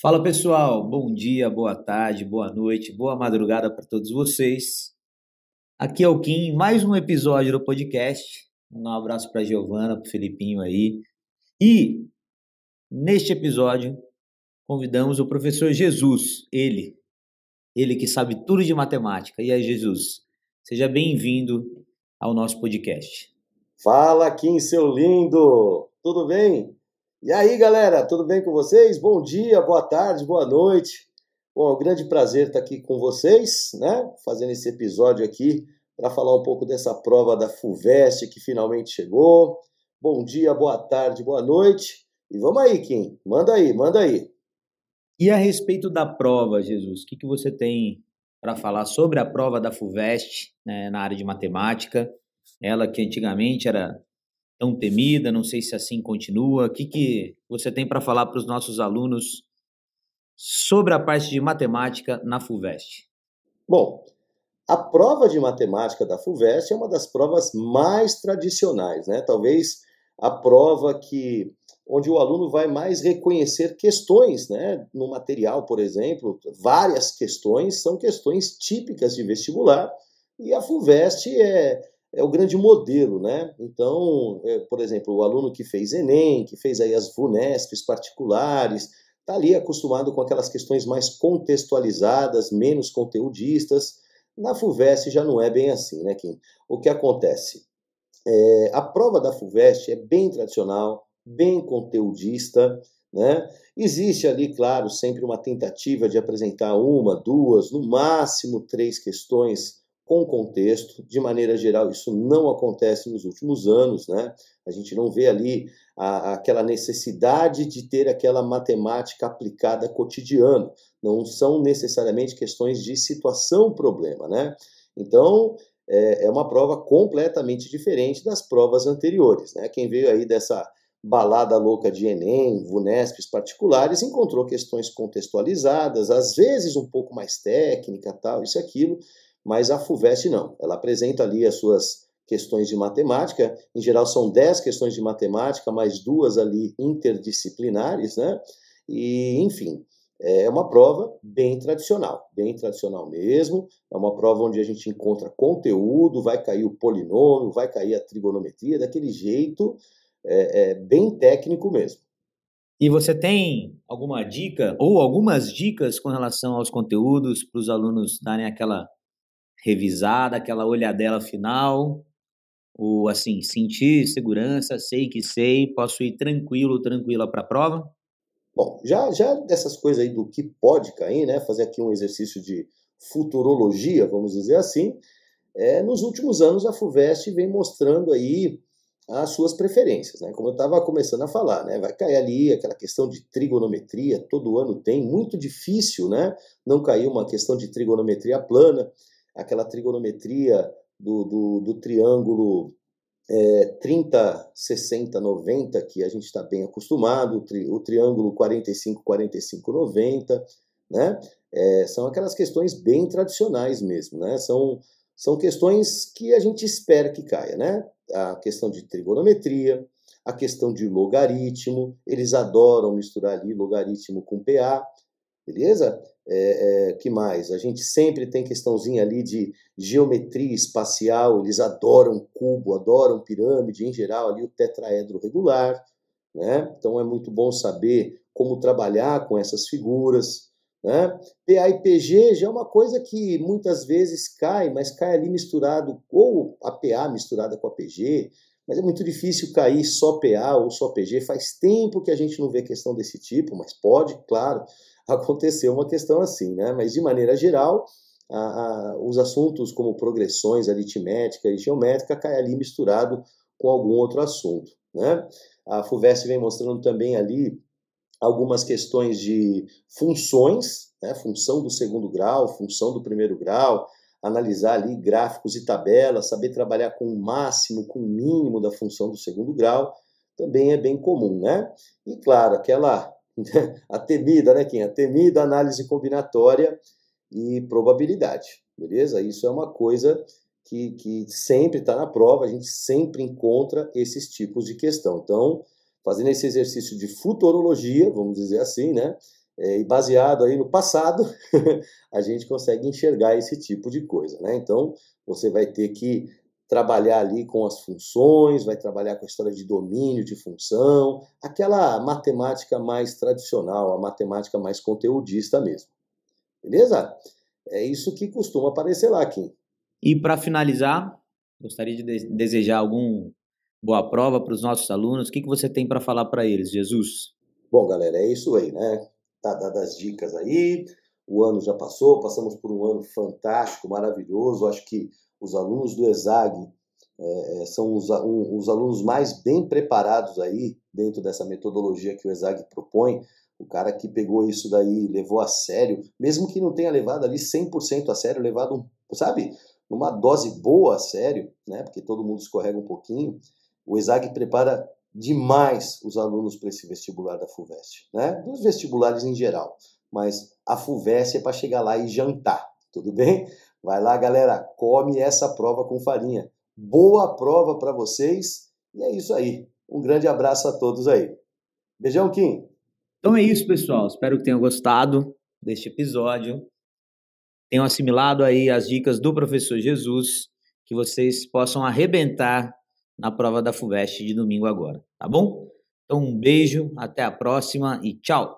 Fala pessoal, bom dia, boa tarde, boa noite, boa madrugada para todos vocês. Aqui é o Kim, mais um episódio do podcast. Um abraço para Giovana, para Felipinho aí. E neste episódio convidamos o professor Jesus, ele, ele que sabe tudo de matemática. E aí, Jesus, seja bem-vindo ao nosso podcast. Fala, Kim, seu lindo! Tudo bem? E aí, galera, tudo bem com vocês? Bom dia, boa tarde, boa noite. Bom, é um grande prazer estar aqui com vocês, né? Fazendo esse episódio aqui para falar um pouco dessa prova da FUVEST que finalmente chegou. Bom dia, boa tarde, boa noite. E vamos aí, Kim. Manda aí, manda aí. E a respeito da prova, Jesus, o que, que você tem para falar sobre a prova da FUVEST né, na área de matemática? Ela que antigamente era tão temida, não sei se assim continua. O que, que você tem para falar para os nossos alunos sobre a parte de matemática na FUVEST? Bom, a prova de matemática da FUVEST é uma das provas mais tradicionais, né? Talvez a prova que onde o aluno vai mais reconhecer questões, né? No material, por exemplo, várias questões são questões típicas de vestibular e a FUVEST é é o grande modelo, né? Então, é, por exemplo, o aluno que fez Enem, que fez aí as VUNESPs particulares, está ali acostumado com aquelas questões mais contextualizadas, menos conteudistas. Na FUVEST já não é bem assim, né, Kim? O que acontece? É, a prova da FUVEST é bem tradicional, bem conteudista, né? Existe ali, claro, sempre uma tentativa de apresentar uma, duas, no máximo três questões com contexto. De maneira geral, isso não acontece nos últimos anos, né? A gente não vê ali a, aquela necessidade de ter aquela matemática aplicada cotidiano. Não são necessariamente questões de situação-problema, né? Então, é, é uma prova completamente diferente das provas anteriores, né? Quem veio aí dessa balada louca de Enem, VUNESPs particulares, encontrou questões contextualizadas, às vezes um pouco mais técnica, tal, isso e aquilo, mas a FUVEST não. Ela apresenta ali as suas questões de matemática, em geral são 10 questões de matemática, mais duas ali interdisciplinares, né? E, enfim, é uma prova bem tradicional, bem tradicional mesmo. É uma prova onde a gente encontra conteúdo, vai cair o polinômio, vai cair a trigonometria, daquele jeito é, é bem técnico mesmo. E você tem alguma dica ou algumas dicas com relação aos conteúdos para os alunos darem aquela revisada, aquela olhadela final, ou assim, sentir segurança, sei que sei, posso ir tranquilo, tranquila para a prova? Bom, já, já dessas coisas aí do que pode cair, né, fazer aqui um exercício de futurologia, vamos dizer assim, é, nos últimos anos a FUVEST vem mostrando aí as suas preferências, né? Como eu estava começando a falar, né? Vai cair ali aquela questão de trigonometria, todo ano tem, muito difícil, né? Não cair uma questão de trigonometria plana aquela trigonometria do, do, do triângulo é, 30, 60, 90, que a gente está bem acostumado, o, tri, o, triângulo 45, 45, 90, né? É, são aquelas questões bem tradicionais mesmo, né? São, são questões que a gente espera que caia, né? A questão de trigonometria, a questão de logaritmo, eles adoram misturar ali logaritmo com PA, beleza? É, é, que mais? A gente sempre tem questãozinha ali de geometria espacial, eles adoram cubo, adoram pirâmide, em geral ali o tetraedro regular, né? Então é muito bom saber como trabalhar com essas figuras, né? PA já é uma coisa que muitas vezes cai, mas cai ali misturado, ou a PA misturada com a PG, mas é muito difícil cair só PA ou só PG. Faz tempo que a gente não vê questão desse tipo, mas pode, claro aconteceu uma questão assim, né? Mas de maneira geral, a, a, os assuntos como progressões aritmética e geométrica caem ali misturado com algum outro assunto, né? A FUVEST vem mostrando também ali algumas questões de funções, né? função do segundo grau, função do primeiro grau, analisar ali gráficos e tabelas, saber trabalhar com o máximo, com o mínimo da função do segundo grau, também é bem comum, né? E claro, aquela a temida, né, Kim? A temida análise combinatória e probabilidade, beleza? Isso é uma coisa que, que sempre está na prova, a gente sempre encontra esses tipos de questão. Então, fazendo esse exercício de futurologia, vamos dizer assim, né? é, e baseado aí no passado, a gente consegue enxergar esse tipo de coisa, né? Então, você vai ter que trabalhar ali com as funções, vai trabalhar com a história de domínio de função, aquela matemática mais tradicional, a matemática mais conteudista mesmo. Beleza? É isso que costuma aparecer lá, Kim. E para finalizar, gostaria de desejar algum boa prova para os nossos alunos. O que, que você tem para falar para eles, Jesus? Bom, galera, é isso aí, né? Tá dadas as dicas aí. O ano já passou, passamos por um ano fantástico, maravilhoso. Acho que os alunos do ESAG é, é, são os, um, os alunos mais bem preparados aí dentro dessa metodologia que o ESAG propõe. O cara que pegou isso daí, levou a sério, mesmo que não tenha levado ali 100% a sério, levado, sabe, numa dose boa a sério, né? Porque todo mundo escorrega um pouquinho. O ESAG prepara demais os alunos para esse vestibular da FUVEST, né? Dos vestibulares em geral. Mas a FUVEST é para chegar lá e jantar, tudo bem? Vai lá, galera, come essa prova com farinha. Boa prova para vocês. E é isso aí. Um grande abraço a todos aí. Beijão, Kim. Então é isso, pessoal. Espero que tenham gostado deste episódio. Tenham assimilado aí as dicas do professor Jesus, que vocês possam arrebentar na prova da FUVEST de domingo agora, tá bom? Então um beijo, até a próxima e tchau!